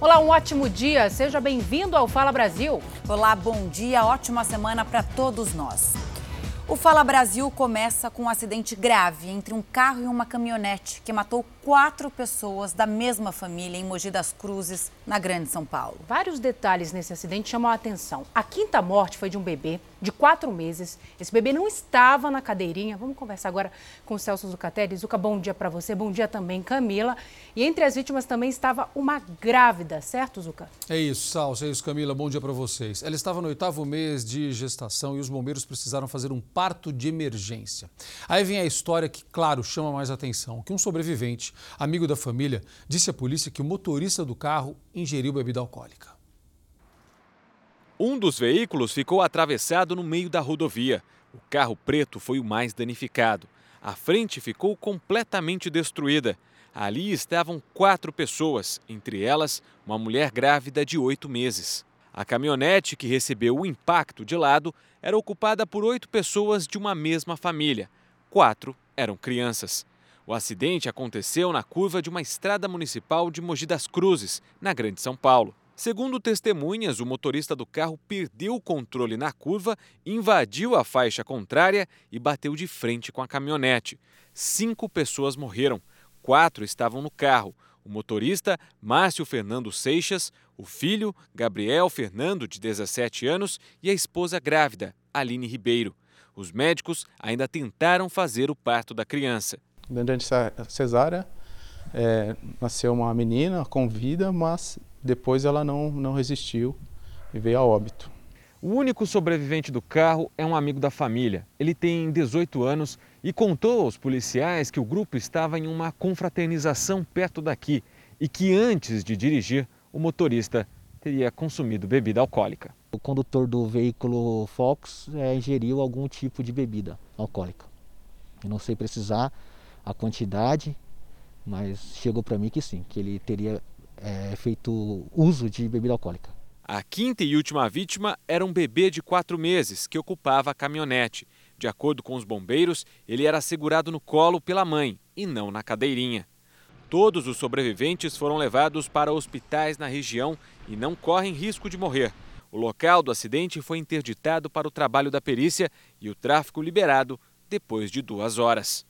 Olá, um ótimo dia. Seja bem-vindo ao Fala Brasil. Olá, bom dia. Ótima semana para todos nós. O Fala Brasil começa com um acidente grave entre um carro e uma caminhonete que matou quatro pessoas da mesma família em Mogi das Cruzes, na Grande São Paulo. Vários detalhes nesse acidente chamam a atenção. A quinta morte foi de um bebê de quatro meses. Esse bebê não estava na cadeirinha. Vamos conversar agora com o Celso Zucatelli. Zuca, bom dia para você. Bom dia também, Camila. E entre as vítimas também estava uma grávida, certo, Zuca? É isso, Salso. É isso, Camila. Bom dia para vocês. Ela estava no oitavo mês de gestação e os bombeiros precisaram fazer um parto de emergência. Aí vem a história que, claro, chama mais atenção, que um sobrevivente, amigo da família, disse à polícia que o motorista do carro ingeriu bebida alcoólica. Um dos veículos ficou atravessado no meio da rodovia. O carro preto foi o mais danificado. A frente ficou completamente destruída. Ali estavam quatro pessoas, entre elas uma mulher grávida de oito meses. A caminhonete que recebeu o impacto de lado era ocupada por oito pessoas de uma mesma família. Quatro eram crianças. O acidente aconteceu na curva de uma estrada municipal de Mogi das Cruzes, na Grande São Paulo. Segundo testemunhas, o motorista do carro perdeu o controle na curva, invadiu a faixa contrária e bateu de frente com a caminhonete. Cinco pessoas morreram, quatro estavam no carro. O motorista, Márcio Fernando Seixas, o filho, Gabriel Fernando, de 17 anos, e a esposa grávida, Aline Ribeiro. Os médicos ainda tentaram fazer o parto da criança. Durante a cesárea, é, nasceu uma menina com vida, mas depois ela não, não resistiu e veio a óbito. O único sobrevivente do carro é um amigo da família. Ele tem 18 anos e contou aos policiais que o grupo estava em uma confraternização perto daqui e que antes de dirigir, o motorista teria consumido bebida alcoólica. O condutor do veículo Fox é, ingeriu algum tipo de bebida alcoólica. Eu não sei precisar a quantidade, mas chegou para mim que sim, que ele teria é, feito uso de bebida alcoólica. A quinta e última vítima era um bebê de quatro meses que ocupava a caminhonete. De acordo com os bombeiros, ele era segurado no colo pela mãe e não na cadeirinha. Todos os sobreviventes foram levados para hospitais na região e não correm risco de morrer. O local do acidente foi interditado para o trabalho da perícia e o tráfego liberado depois de duas horas.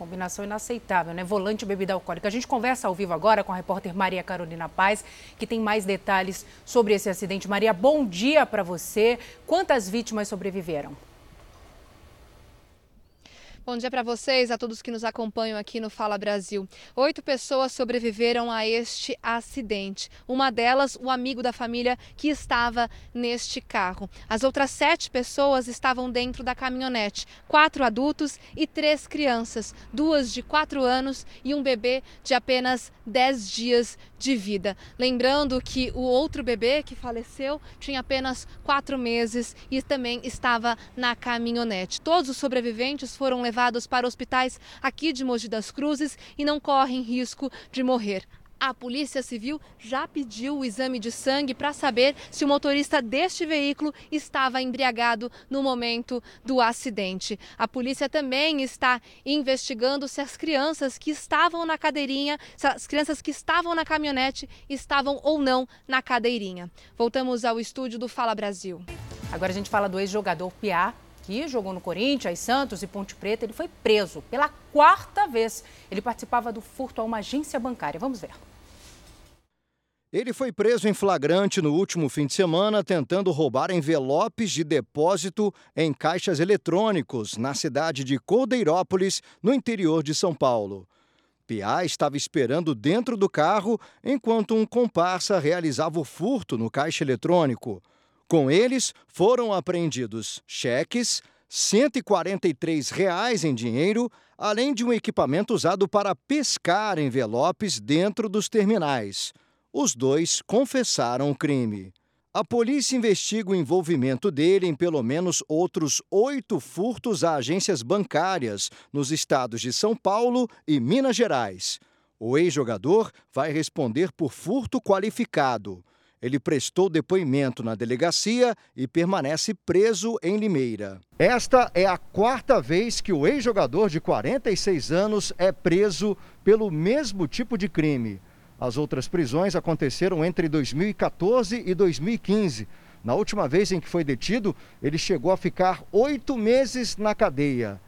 Combinação inaceitável, né? Volante e bebida alcoólica. A gente conversa ao vivo agora com a repórter Maria Carolina Paz, que tem mais detalhes sobre esse acidente. Maria, bom dia para você. Quantas vítimas sobreviveram? Bom dia para vocês, a todos que nos acompanham aqui no Fala Brasil. Oito pessoas sobreviveram a este acidente. Uma delas, o amigo da família que estava neste carro. As outras sete pessoas estavam dentro da caminhonete: quatro adultos e três crianças, duas de quatro anos e um bebê de apenas dez dias de vida. Lembrando que o outro bebê que faleceu tinha apenas quatro meses e também estava na caminhonete. Todos os sobreviventes foram levados levados para hospitais aqui de Mogi das Cruzes e não correm risco de morrer. A Polícia Civil já pediu o exame de sangue para saber se o motorista deste veículo estava embriagado no momento do acidente. A polícia também está investigando se as crianças que estavam na cadeirinha, se as crianças que estavam na caminhonete estavam ou não na cadeirinha. Voltamos ao estúdio do Fala Brasil. Agora a gente fala do ex-jogador Piá, que jogou no Corinthians, Santos e Ponte Preta, ele foi preso pela quarta vez. Ele participava do furto a uma agência bancária. Vamos ver. Ele foi preso em flagrante no último fim de semana tentando roubar envelopes de depósito em caixas eletrônicos na cidade de Cordeirópolis, no interior de São Paulo. Piá estava esperando dentro do carro enquanto um comparsa realizava o furto no caixa eletrônico. Com eles foram apreendidos cheques, 143 reais em dinheiro, além de um equipamento usado para pescar envelopes dentro dos terminais. Os dois confessaram o crime. A polícia investiga o envolvimento dele em pelo menos outros oito furtos a agências bancárias nos estados de São Paulo e Minas Gerais. O ex-jogador vai responder por furto qualificado. Ele prestou depoimento na delegacia e permanece preso em Limeira. Esta é a quarta vez que o ex-jogador de 46 anos é preso pelo mesmo tipo de crime. As outras prisões aconteceram entre 2014 e 2015. Na última vez em que foi detido, ele chegou a ficar oito meses na cadeia.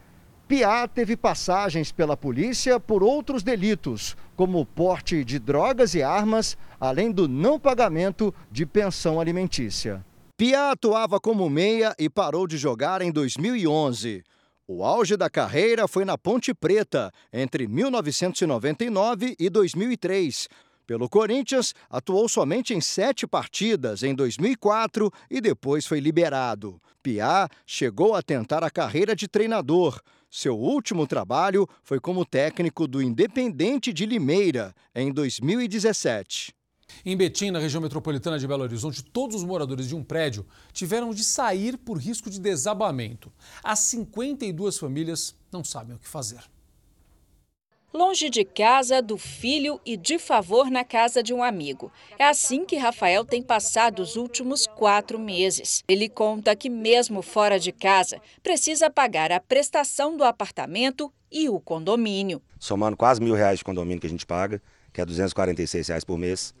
Piá teve passagens pela polícia por outros delitos, como porte de drogas e armas, além do não pagamento de pensão alimentícia. Piá atuava como meia e parou de jogar em 2011. O auge da carreira foi na Ponte Preta, entre 1999 e 2003. Pelo Corinthians, atuou somente em sete partidas em 2004 e depois foi liberado. Piá chegou a tentar a carreira de treinador. Seu último trabalho foi como técnico do Independente de Limeira, em 2017. Em Betim, na região metropolitana de Belo Horizonte, todos os moradores de um prédio tiveram de sair por risco de desabamento. As 52 famílias não sabem o que fazer. Longe de casa, do filho e de favor na casa de um amigo. É assim que Rafael tem passado os últimos quatro meses. Ele conta que, mesmo fora de casa, precisa pagar a prestação do apartamento e o condomínio. Somando quase mil reais de condomínio que a gente paga, que é 246 reais por mês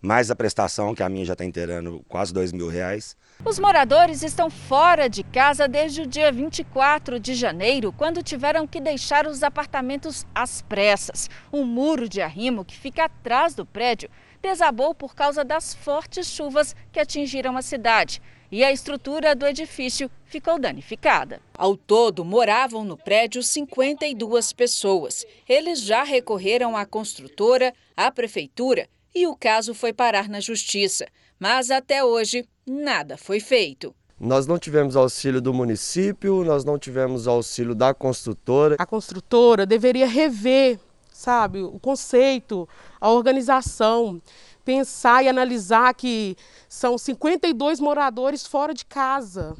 mais a prestação, que a minha já está inteirando quase dois mil reais. Os moradores estão fora de casa desde o dia 24 de janeiro, quando tiveram que deixar os apartamentos às pressas. Um muro de arrimo que fica atrás do prédio desabou por causa das fortes chuvas que atingiram a cidade e a estrutura do edifício ficou danificada. Ao todo, moravam no prédio 52 pessoas. Eles já recorreram à construtora, à prefeitura e o caso foi parar na justiça. Mas até hoje, nada foi feito. Nós não tivemos auxílio do município, nós não tivemos auxílio da construtora. A construtora deveria rever, sabe, o conceito, a organização, pensar e analisar que são 52 moradores fora de casa.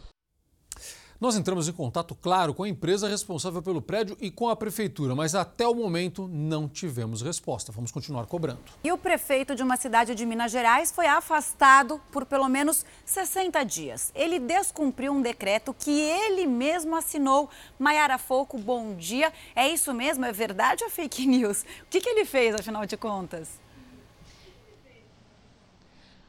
Nós entramos em contato, claro, com a empresa responsável pelo prédio e com a prefeitura, mas até o momento não tivemos resposta. Vamos continuar cobrando. E o prefeito de uma cidade de Minas Gerais foi afastado por pelo menos 60 dias. Ele descumpriu um decreto que ele mesmo assinou. Maiara Foco, bom dia. É isso mesmo? É verdade ou fake news? O que, que ele fez, afinal de contas?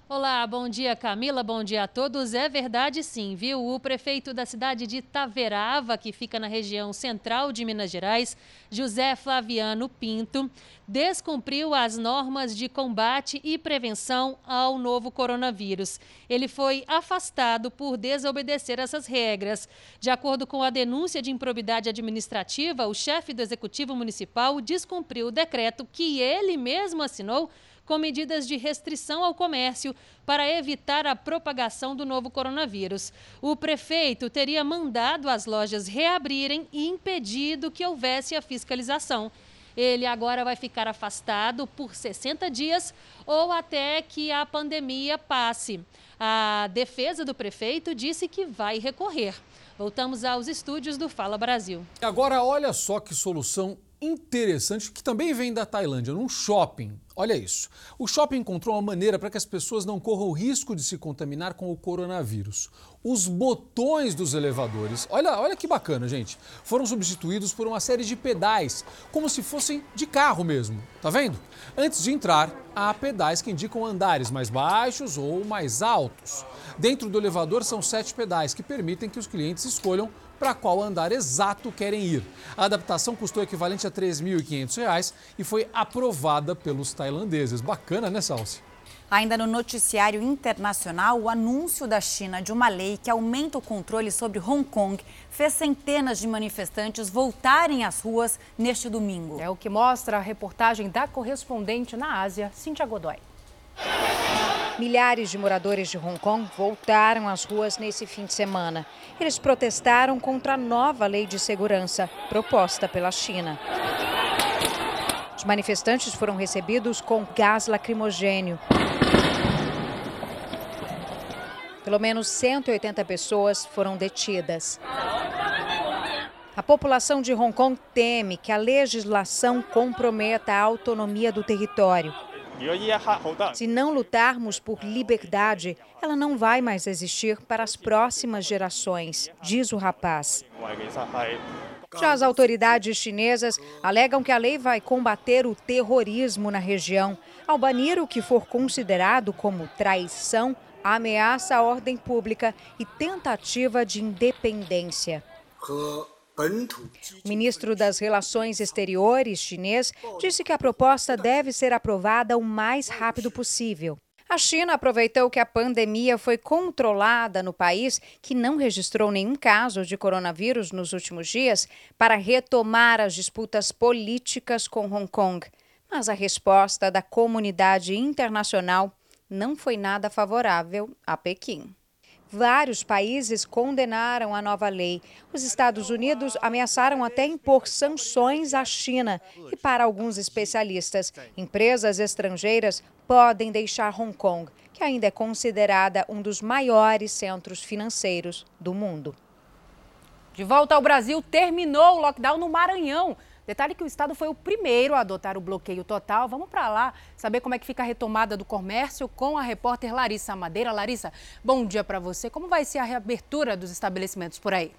Olá, bom dia Camila, bom dia a todos. É verdade sim, viu? O prefeito da cidade de Taverava, que fica na região central de Minas Gerais, José Flaviano Pinto, descumpriu as normas de combate e prevenção ao novo coronavírus. Ele foi afastado por desobedecer essas regras. De acordo com a denúncia de improbidade administrativa, o chefe do executivo municipal descumpriu o decreto que ele mesmo assinou com medidas de restrição ao comércio para evitar a propagação do novo coronavírus. O prefeito teria mandado as lojas reabrirem e impedido que houvesse a fiscalização. Ele agora vai ficar afastado por 60 dias ou até que a pandemia passe. A defesa do prefeito disse que vai recorrer. Voltamos aos estúdios do Fala Brasil. Agora, olha só que solução interessante que também vem da Tailândia, num shopping. Olha isso. O shopping encontrou uma maneira para que as pessoas não corram o risco de se contaminar com o coronavírus. Os botões dos elevadores, olha, olha que bacana, gente, foram substituídos por uma série de pedais, como se fossem de carro mesmo. Tá vendo? Antes de entrar, há pedais que indicam andares mais baixos ou mais altos. Dentro do elevador são sete pedais que permitem que os clientes escolham para qual andar exato querem ir. A adaptação custou equivalente a R$ 3.500 e foi aprovada pelos tailandeses. Bacana, né, Salsi? Ainda no noticiário internacional, o anúncio da China de uma lei que aumenta o controle sobre Hong Kong fez centenas de manifestantes voltarem às ruas neste domingo. É o que mostra a reportagem da correspondente na Ásia, Cintia Godoy. Milhares de moradores de Hong Kong voltaram às ruas nesse fim de semana. Eles protestaram contra a nova lei de segurança proposta pela China. Os manifestantes foram recebidos com gás lacrimogênio. Pelo menos 180 pessoas foram detidas. A população de Hong Kong teme que a legislação comprometa a autonomia do território. Se não lutarmos por liberdade, ela não vai mais existir para as próximas gerações, diz o rapaz. Já as autoridades chinesas alegam que a lei vai combater o terrorismo na região, ao banir o que for considerado como traição, ameaça à ordem pública e tentativa de independência. O ministro das Relações Exteriores chinês disse que a proposta deve ser aprovada o mais rápido possível. A China aproveitou que a pandemia foi controlada no país, que não registrou nenhum caso de coronavírus nos últimos dias, para retomar as disputas políticas com Hong Kong. Mas a resposta da comunidade internacional não foi nada favorável a Pequim. Vários países condenaram a nova lei. Os Estados Unidos ameaçaram até impor sanções à China. E, para alguns especialistas, empresas estrangeiras podem deixar Hong Kong, que ainda é considerada um dos maiores centros financeiros do mundo. De volta ao Brasil, terminou o lockdown no Maranhão. Detalhe que o estado foi o primeiro a adotar o bloqueio total. Vamos para lá saber como é que fica a retomada do comércio com a repórter Larissa Madeira. Larissa, bom dia para você. Como vai ser a reabertura dos estabelecimentos por aí?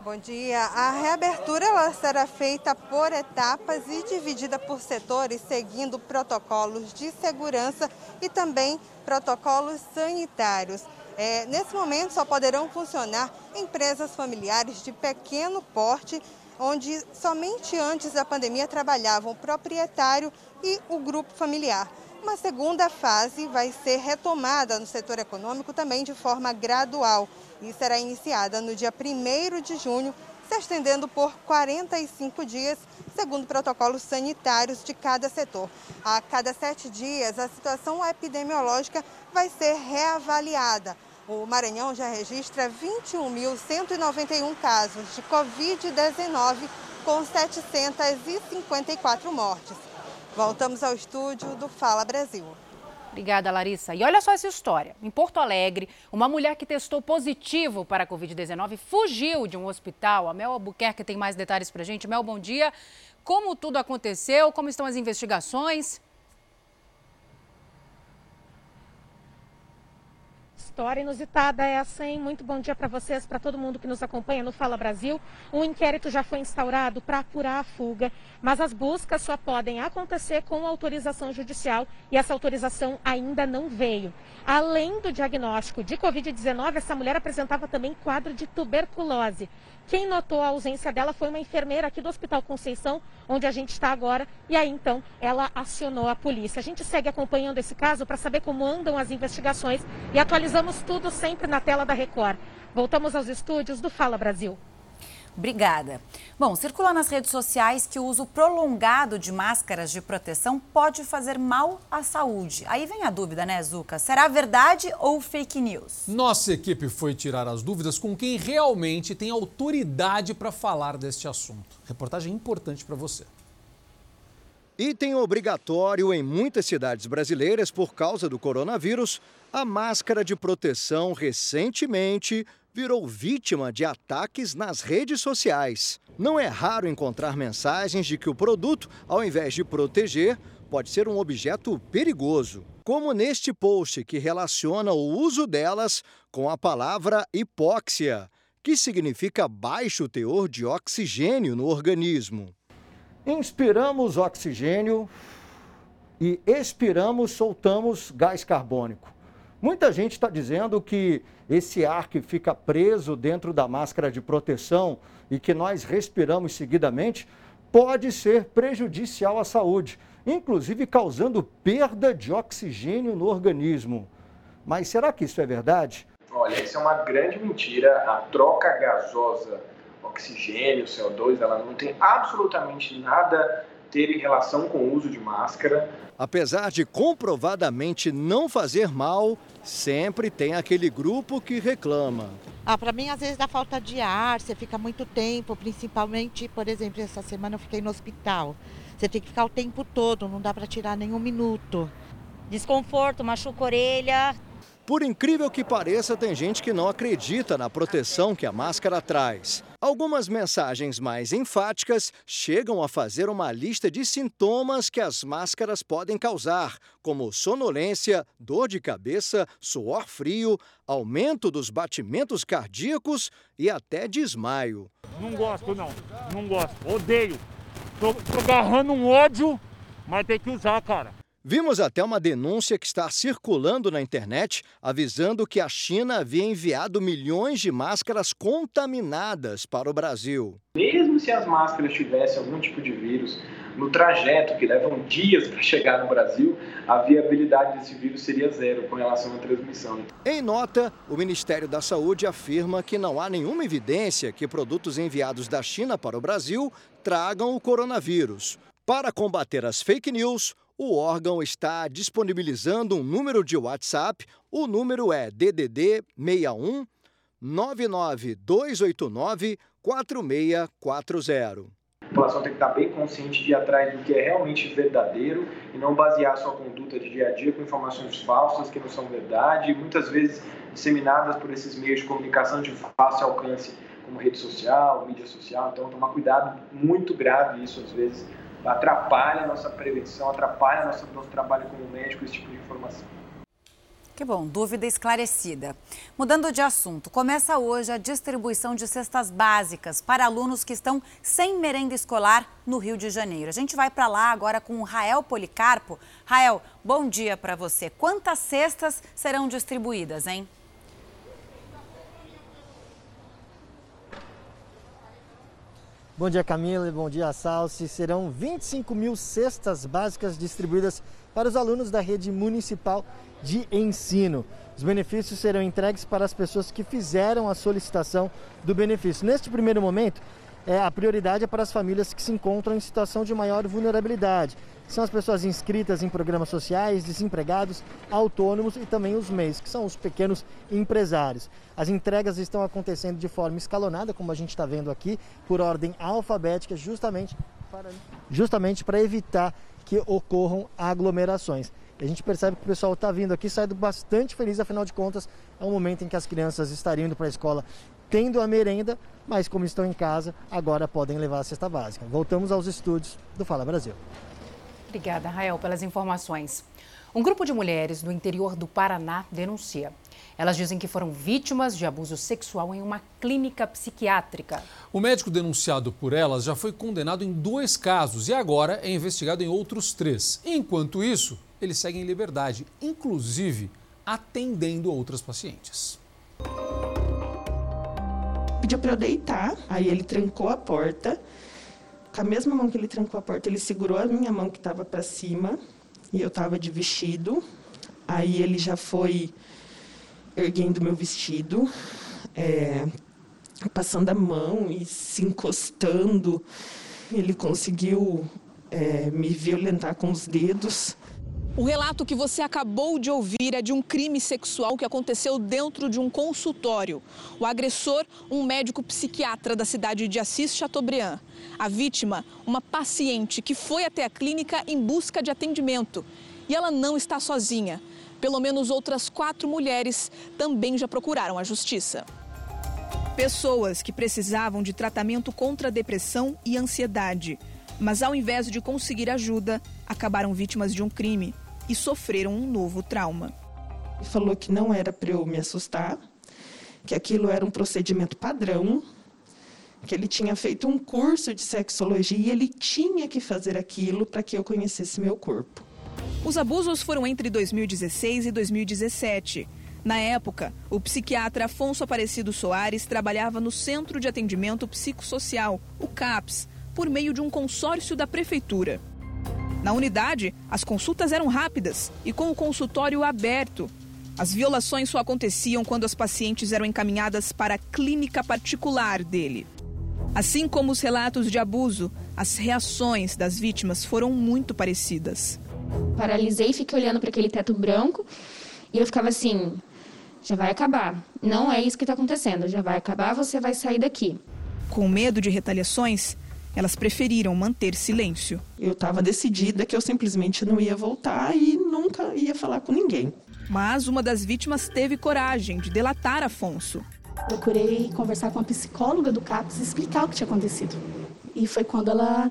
Bom dia. A reabertura ela será feita por etapas e dividida por setores, seguindo protocolos de segurança e também protocolos sanitários. É, nesse momento, só poderão funcionar empresas familiares de pequeno porte, onde somente antes da pandemia trabalhavam o proprietário e o grupo familiar. Uma segunda fase vai ser retomada no setor econômico também de forma gradual e será iniciada no dia 1 de junho, se estendendo por 45 dias, segundo protocolos sanitários de cada setor. A cada sete dias, a situação epidemiológica vai ser reavaliada. O Maranhão já registra 21.191 casos de Covid-19, com 754 mortes. Voltamos ao estúdio do Fala Brasil. Obrigada, Larissa. E olha só essa história. Em Porto Alegre, uma mulher que testou positivo para a Covid-19 fugiu de um hospital. A Mel Albuquerque tem mais detalhes para gente. Mel, bom dia. Como tudo aconteceu? Como estão as investigações? História inusitada é essa, hein? Muito bom dia para vocês, para todo mundo que nos acompanha no Fala Brasil. Um inquérito já foi instaurado para apurar a fuga, mas as buscas só podem acontecer com autorização judicial e essa autorização ainda não veio. Além do diagnóstico de Covid-19, essa mulher apresentava também quadro de tuberculose. Quem notou a ausência dela foi uma enfermeira aqui do Hospital Conceição, onde a gente está agora, e aí então ela acionou a polícia. A gente segue acompanhando esse caso para saber como andam as investigações e atualizamos tudo sempre na tela da Record. Voltamos aos estúdios do Fala Brasil. Obrigada. Bom, circula nas redes sociais que o uso prolongado de máscaras de proteção pode fazer mal à saúde. Aí vem a dúvida, né, Zuca? Será verdade ou fake news? Nossa equipe foi tirar as dúvidas com quem realmente tem autoridade para falar deste assunto. Reportagem importante para você. Item obrigatório em muitas cidades brasileiras por causa do coronavírus, a máscara de proteção recentemente virou vítima de ataques nas redes sociais. Não é raro encontrar mensagens de que o produto, ao invés de proteger, pode ser um objeto perigoso, como neste post que relaciona o uso delas com a palavra hipóxia, que significa baixo teor de oxigênio no organismo. Inspiramos oxigênio e expiramos, soltamos gás carbônico. Muita gente está dizendo que esse ar que fica preso dentro da máscara de proteção e que nós respiramos seguidamente pode ser prejudicial à saúde, inclusive causando perda de oxigênio no organismo. Mas será que isso é verdade? Olha, isso é uma grande mentira. A troca gasosa oxigênio, CO2, ela não tem absolutamente nada ter em relação com o uso de máscara. Apesar de comprovadamente não fazer mal, sempre tem aquele grupo que reclama. Ah, para mim, às vezes dá falta de ar, você fica muito tempo, principalmente, por exemplo, essa semana eu fiquei no hospital. Você tem que ficar o tempo todo, não dá para tirar nenhum minuto. Desconforto, machuca a orelha. Por incrível que pareça, tem gente que não acredita na proteção que a máscara traz. Algumas mensagens mais enfáticas chegam a fazer uma lista de sintomas que as máscaras podem causar, como sonolência, dor de cabeça, suor frio, aumento dos batimentos cardíacos e até desmaio. Não gosto, não. Não gosto. Odeio. Tô agarrando um ódio, mas tem que usar, cara. Vimos até uma denúncia que está circulando na internet avisando que a China havia enviado milhões de máscaras contaminadas para o Brasil. Mesmo se as máscaras tivessem algum tipo de vírus, no trajeto que levam dias para chegar no Brasil, a viabilidade desse vírus seria zero com relação à transmissão. Em nota, o Ministério da Saúde afirma que não há nenhuma evidência que produtos enviados da China para o Brasil tragam o coronavírus. Para combater as fake news, o órgão está disponibilizando um número de WhatsApp. O número é DDD 61 99289 4640. A população tem que estar bem consciente de ir atrás do que é realmente verdadeiro e não basear sua conduta de dia a dia com informações falsas que não são verdade, muitas vezes disseminadas por esses meios de comunicação de fácil alcance, como rede social, mídia social. Então, tomar cuidado, muito grave isso às vezes atrapalha a nossa prevenção, atrapalha nosso, nosso trabalho como médico, esse tipo de informação. Que bom, dúvida esclarecida. Mudando de assunto, começa hoje a distribuição de cestas básicas para alunos que estão sem merenda escolar no Rio de Janeiro. A gente vai para lá agora com o Rael Policarpo. Rael, bom dia para você. Quantas cestas serão distribuídas, hein? Bom dia, Camila, e bom dia, Salsi. Serão 25 mil cestas básicas distribuídas para os alunos da rede municipal de ensino. Os benefícios serão entregues para as pessoas que fizeram a solicitação do benefício. Neste primeiro momento, é, a prioridade é para as famílias que se encontram em situação de maior vulnerabilidade. São as pessoas inscritas em programas sociais, desempregados, autônomos e também os MEIs, que são os pequenos empresários. As entregas estão acontecendo de forma escalonada, como a gente está vendo aqui, por ordem alfabética, justamente para, justamente para evitar que ocorram aglomerações. a gente percebe que o pessoal está vindo aqui saindo bastante feliz, afinal de contas, é um momento em que as crianças estariam indo para a escola tendo a merenda, mas como estão em casa, agora podem levar a cesta básica. Voltamos aos estúdios do Fala Brasil. Obrigada, Rael, pelas informações. Um grupo de mulheres do interior do Paraná denuncia. Elas dizem que foram vítimas de abuso sexual em uma clínica psiquiátrica. O médico denunciado por elas já foi condenado em dois casos e agora é investigado em outros três. Enquanto isso, ele segue em liberdade, inclusive atendendo outras pacientes. Pediu para eu deitar, aí ele trancou a porta. Com a mesma mão que ele trancou a porta, ele segurou a minha mão que estava para cima e eu estava de vestido. Aí ele já foi erguendo meu vestido, é, passando a mão e se encostando. Ele conseguiu é, me violentar com os dedos. O relato que você acabou de ouvir é de um crime sexual que aconteceu dentro de um consultório. O agressor, um médico psiquiatra da cidade de Assis Chateaubriand. A vítima, uma paciente que foi até a clínica em busca de atendimento. E ela não está sozinha. Pelo menos outras quatro mulheres também já procuraram a justiça. Pessoas que precisavam de tratamento contra depressão e ansiedade, mas ao invés de conseguir ajuda, acabaram vítimas de um crime e sofreram um novo trauma. Ele falou que não era para eu me assustar, que aquilo era um procedimento padrão, que ele tinha feito um curso de sexologia e ele tinha que fazer aquilo para que eu conhecesse meu corpo. Os abusos foram entre 2016 e 2017. Na época, o psiquiatra Afonso Aparecido Soares trabalhava no Centro de Atendimento Psicossocial, o CAPS, por meio de um consórcio da prefeitura. Na unidade, as consultas eram rápidas e com o consultório aberto. As violações só aconteciam quando as pacientes eram encaminhadas para a clínica particular dele. Assim como os relatos de abuso, as reações das vítimas foram muito parecidas. Paralisei e fiquei olhando para aquele teto branco e eu ficava assim: já vai acabar. Não é isso que está acontecendo, já vai acabar, você vai sair daqui. Com medo de retaliações, elas preferiram manter silêncio. Eu estava decidida que eu simplesmente não ia voltar e nunca ia falar com ninguém. Mas uma das vítimas teve coragem de delatar Afonso. Procurei conversar com a psicóloga do CAPS e explicar o que tinha acontecido. E foi quando ela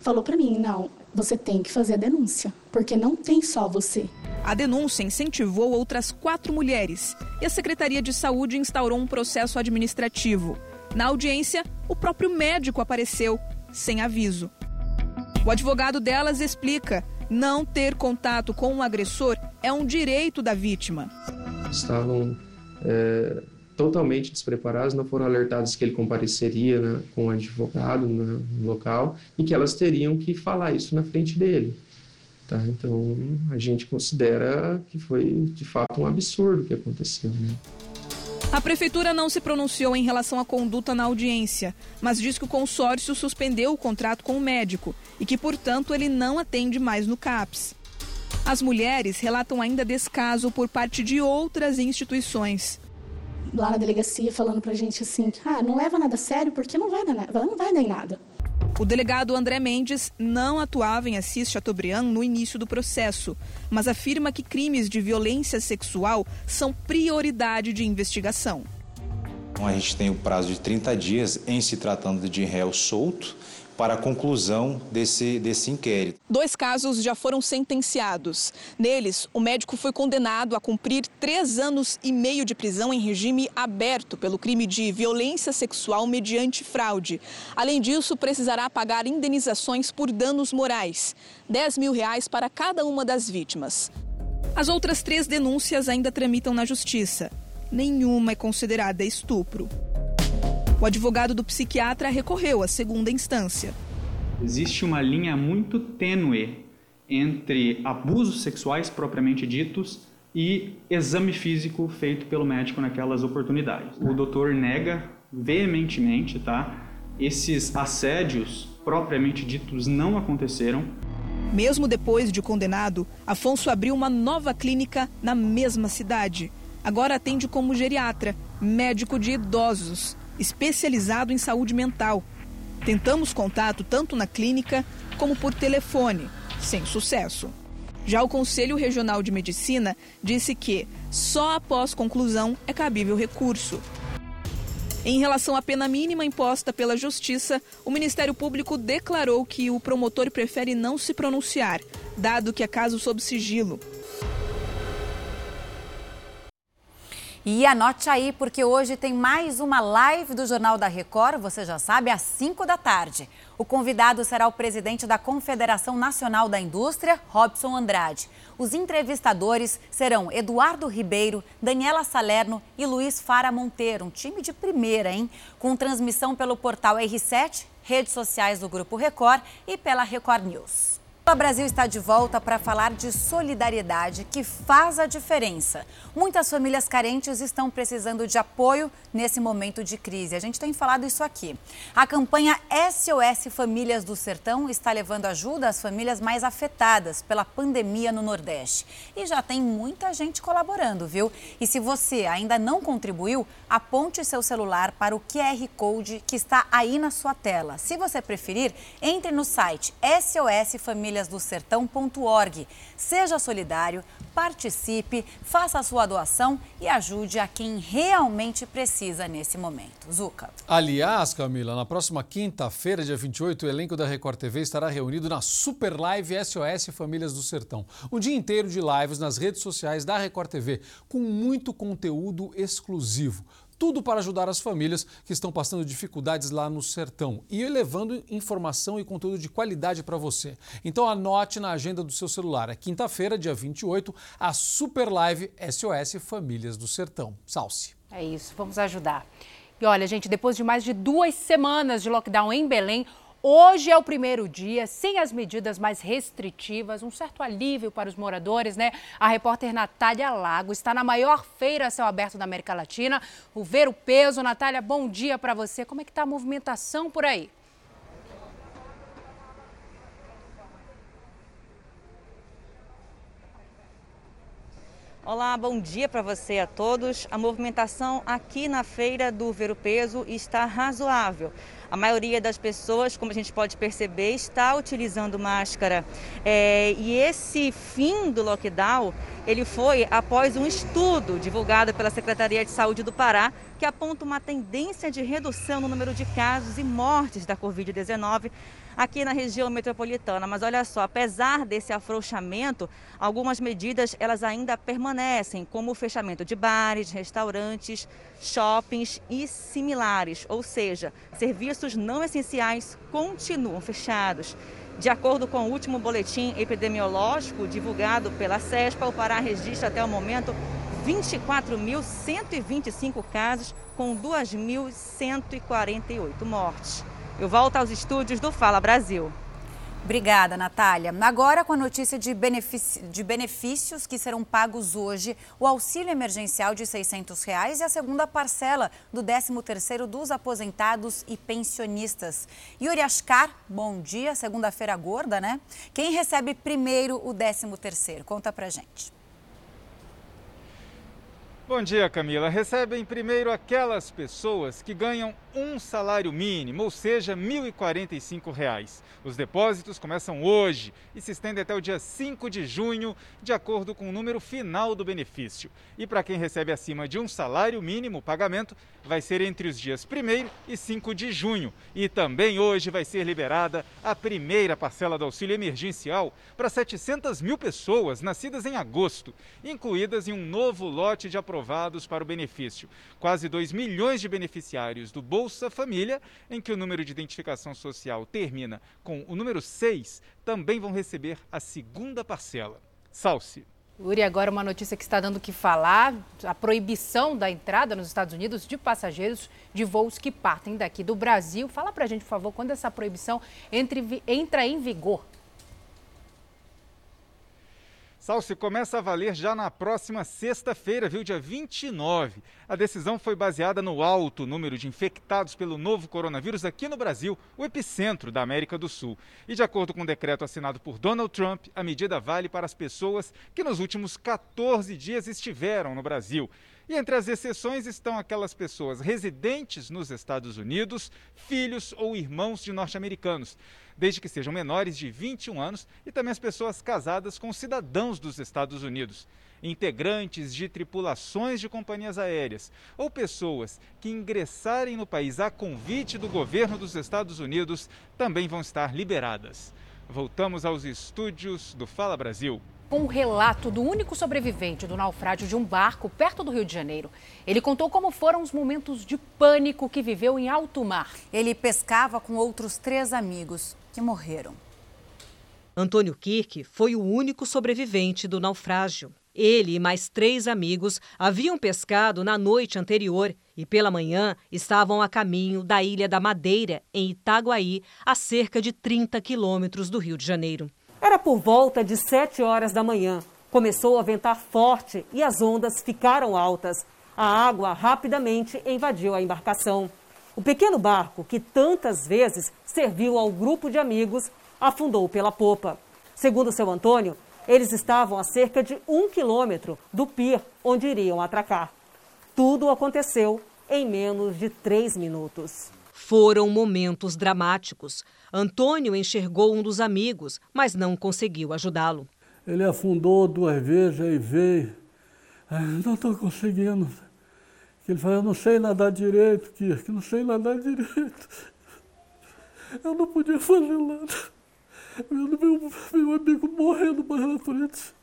falou para mim: não, você tem que fazer a denúncia, porque não tem só você. A denúncia incentivou outras quatro mulheres e a Secretaria de Saúde instaurou um processo administrativo. Na audiência, o próprio médico apareceu, sem aviso. O advogado delas explica: não ter contato com o agressor é um direito da vítima. Estavam é, totalmente despreparados, não foram alertados que ele compareceria né, com o advogado né, no local e que elas teriam que falar isso na frente dele. Tá? Então, a gente considera que foi de fato um absurdo o que aconteceu. Né? A prefeitura não se pronunciou em relação à conduta na audiência, mas diz que o consórcio suspendeu o contrato com o médico e que, portanto, ele não atende mais no CAPS. As mulheres relatam ainda descaso por parte de outras instituições. Lá na delegacia falando pra gente assim: ah, não leva nada a sério porque não vai dar, não vai dar nada. O delegado André Mendes não atuava em Assis Chateaubriand no início do processo, mas afirma que crimes de violência sexual são prioridade de investigação. A gente tem o prazo de 30 dias em se tratando de réu solto para a conclusão desse, desse inquérito. Dois casos já foram sentenciados. Neles, o médico foi condenado a cumprir três anos e meio de prisão em regime aberto pelo crime de violência sexual mediante fraude. Além disso, precisará pagar indenizações por danos morais, 10 mil reais para cada uma das vítimas. As outras três denúncias ainda tramitam na justiça. Nenhuma é considerada estupro. O advogado do psiquiatra recorreu à segunda instância. Existe uma linha muito tênue entre abusos sexuais propriamente ditos e exame físico feito pelo médico naquelas oportunidades. O doutor nega veementemente, tá? Esses assédios propriamente ditos não aconteceram. Mesmo depois de condenado, Afonso abriu uma nova clínica na mesma cidade. Agora atende como geriatra, médico de idosos especializado em saúde mental. Tentamos contato tanto na clínica como por telefone, sem sucesso. Já o Conselho Regional de Medicina disse que só após conclusão é cabível recurso. Em relação à pena mínima imposta pela Justiça, o Ministério Público declarou que o promotor prefere não se pronunciar, dado que é caso sob sigilo. E anote aí, porque hoje tem mais uma live do Jornal da Record, você já sabe, às 5 da tarde. O convidado será o presidente da Confederação Nacional da Indústria, Robson Andrade. Os entrevistadores serão Eduardo Ribeiro, Daniela Salerno e Luiz Fara Monteiro, um time de primeira, hein? Com transmissão pelo portal R7, redes sociais do Grupo Record e pela Record News. O Brasil está de volta para falar de solidariedade que faz a diferença. Muitas famílias carentes estão precisando de apoio nesse momento de crise. A gente tem falado isso aqui. A campanha SOS Famílias do Sertão está levando ajuda às famílias mais afetadas pela pandemia no Nordeste. E já tem muita gente colaborando, viu? E se você ainda não contribuiu, aponte seu celular para o QR Code que está aí na sua tela. Se você preferir, entre no site SOS Famílias famíliasdosertão.org. Seja solidário, participe, faça a sua doação e ajude a quem realmente precisa nesse momento. Zuca. Aliás, Camila, na próxima quinta-feira, dia 28, o elenco da Record TV estará reunido na Super Live SOS Famílias do Sertão. Um dia inteiro de lives nas redes sociais da Record TV, com muito conteúdo exclusivo. Tudo para ajudar as famílias que estão passando dificuldades lá no sertão e levando informação e conteúdo de qualidade para você. Então anote na agenda do seu celular. É quinta-feira, dia 28, a Super Live SOS Famílias do Sertão. Salce. É isso, vamos ajudar. E olha, gente, depois de mais de duas semanas de lockdown em Belém, Hoje é o primeiro dia sem as medidas mais restritivas, um certo alívio para os moradores, né? A repórter Natália Lago está na maior feira a céu aberto da América Latina, o Ver o Peso. Natália, bom dia para você. Como é que está a movimentação por aí? Olá, bom dia para você a todos. A movimentação aqui na feira do Ver o Peso está razoável. A maioria das pessoas, como a gente pode perceber, está utilizando máscara. É, e esse fim do lockdown, ele foi após um estudo divulgado pela Secretaria de Saúde do Pará que aponta uma tendência de redução no número de casos e mortes da Covid-19 aqui na região metropolitana. Mas olha só, apesar desse afrouxamento, algumas medidas elas ainda permanecem, como o fechamento de bares, restaurantes, shoppings e similares, ou seja, serviços não essenciais continuam fechados. De acordo com o último boletim epidemiológico divulgado pela CESPA, o Pará registra até o momento 24.125 casos, com 2.148 mortes. Eu volto aos estúdios do Fala Brasil. Obrigada, Natália. Agora, com a notícia de, benefícios que serão pagos hoje, o auxílio emergencial de 600 reais e a segunda parcela do 13º dos aposentados e pensionistas. Yuri Ascar, bom dia. Segunda-feira gorda, né? Quem recebe primeiro o 13º? Conta pra gente. Bom dia, Camila. Recebem primeiro aquelas pessoas que ganham um salário mínimo, ou seja, R$ 1.045. Os depósitos começam hoje e se estendem até o dia 5 de junho, de acordo com o número final do benefício. E para quem recebe acima de um salário mínimo, o pagamento vai ser entre os dias 1 e 5 de junho. E também hoje vai ser liberada a primeira parcela do auxílio emergencial para 700 mil pessoas nascidas em agosto, incluídas em um novo lote de aprovados para o benefício. Quase 2 milhões de beneficiários do Bolsa Família, em que o número de identificação social termina com o número 6, também vão receber a segunda parcela. Salce. Uri, agora uma notícia que está dando o que falar: a proibição da entrada nos Estados Unidos de passageiros de voos que partem daqui do Brasil. Fala pra gente, por favor, quando essa proibição entre, entra em vigor. Salsi começa a valer já na próxima sexta-feira, viu, dia 29. A decisão foi baseada no alto número de infectados pelo novo coronavírus aqui no Brasil, o epicentro da América do Sul. E de acordo com o um decreto assinado por Donald Trump, a medida vale para as pessoas que nos últimos 14 dias estiveram no Brasil. E entre as exceções estão aquelas pessoas residentes nos Estados Unidos, filhos ou irmãos de norte-americanos desde que sejam menores de 21 anos, e também as pessoas casadas com cidadãos dos Estados Unidos, integrantes de tripulações de companhias aéreas ou pessoas que ingressarem no país a convite do governo dos Estados Unidos também vão estar liberadas. Voltamos aos estúdios do Fala Brasil com o relato do único sobrevivente do naufrágio de um barco perto do Rio de Janeiro. Ele contou como foram os momentos de pânico que viveu em alto mar. Ele pescava com outros três amigos que morreram. Antônio Kirk foi o único sobrevivente do naufrágio. Ele e mais três amigos haviam pescado na noite anterior e, pela manhã, estavam a caminho da Ilha da Madeira, em Itaguaí, a cerca de 30 quilômetros do Rio de Janeiro. Era por volta de 7 horas da manhã. Começou a ventar forte e as ondas ficaram altas. A água rapidamente invadiu a embarcação. O pequeno barco, que tantas vezes serviu ao grupo de amigos, afundou pela popa. Segundo seu Antônio, eles estavam a cerca de um quilômetro do pier onde iriam atracar. Tudo aconteceu em menos de três minutos. Foram momentos dramáticos. Antônio enxergou um dos amigos, mas não conseguiu ajudá-lo. Ele afundou duas vezes e veio. não estou conseguindo. Ele falou, eu não sei nadar direito, Kirk, não sei nadar direito. Eu não podia fazer nada. Meu, meu, meu amigo morrendo mais na frente.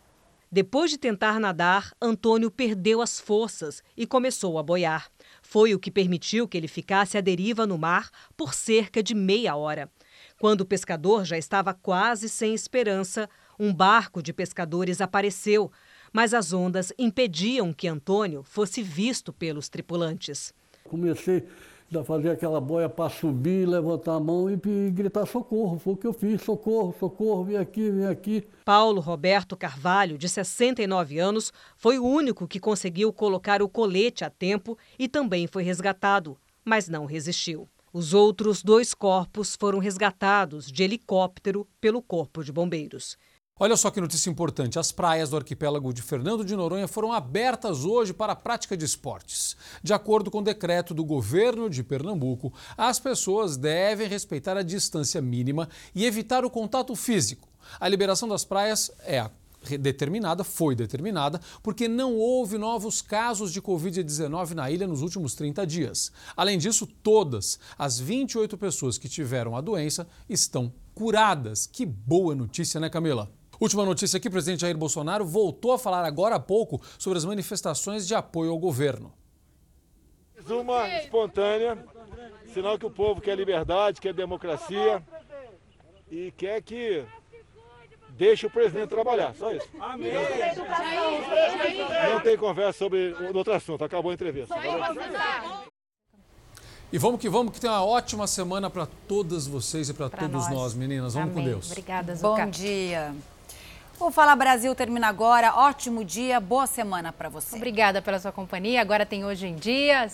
Depois de tentar nadar, Antônio perdeu as forças e começou a boiar. Foi o que permitiu que ele ficasse à deriva no mar por cerca de meia hora. Quando o pescador já estava quase sem esperança, um barco de pescadores apareceu, mas as ondas impediam que Antônio fosse visto pelos tripulantes. Comecei fazer aquela boia para subir, levantar a mão e, e gritar socorro. Foi o que eu fiz: socorro, socorro, vem aqui, vem aqui. Paulo Roberto Carvalho, de 69 anos, foi o único que conseguiu colocar o colete a tempo e também foi resgatado, mas não resistiu. Os outros dois corpos foram resgatados de helicóptero pelo Corpo de Bombeiros. Olha só que notícia importante: as praias do arquipélago de Fernando de Noronha foram abertas hoje para a prática de esportes. De acordo com o decreto do governo de Pernambuco, as pessoas devem respeitar a distância mínima e evitar o contato físico. A liberação das praias é determinada, foi determinada, porque não houve novos casos de Covid-19 na ilha nos últimos 30 dias. Além disso, todas as 28 pessoas que tiveram a doença estão curadas. Que boa notícia, né, Camila? Última notícia aqui: o presidente Jair Bolsonaro voltou a falar agora há pouco sobre as manifestações de apoio ao governo. Uma espontânea, sinal que o povo quer liberdade, quer democracia e quer que deixe o presidente trabalhar, só isso. Amém. Não tem conversa sobre outro assunto, acabou a entrevista. E vamos que vamos, que tem uma ótima semana para todas vocês e para todos nós. nós. meninas. Vamos Amém. com Deus. Obrigada, Zucca. Bom dia. O Fala Brasil termina agora. Ótimo dia, boa semana para você. Obrigada pela sua companhia. Agora tem Hoje em Dia.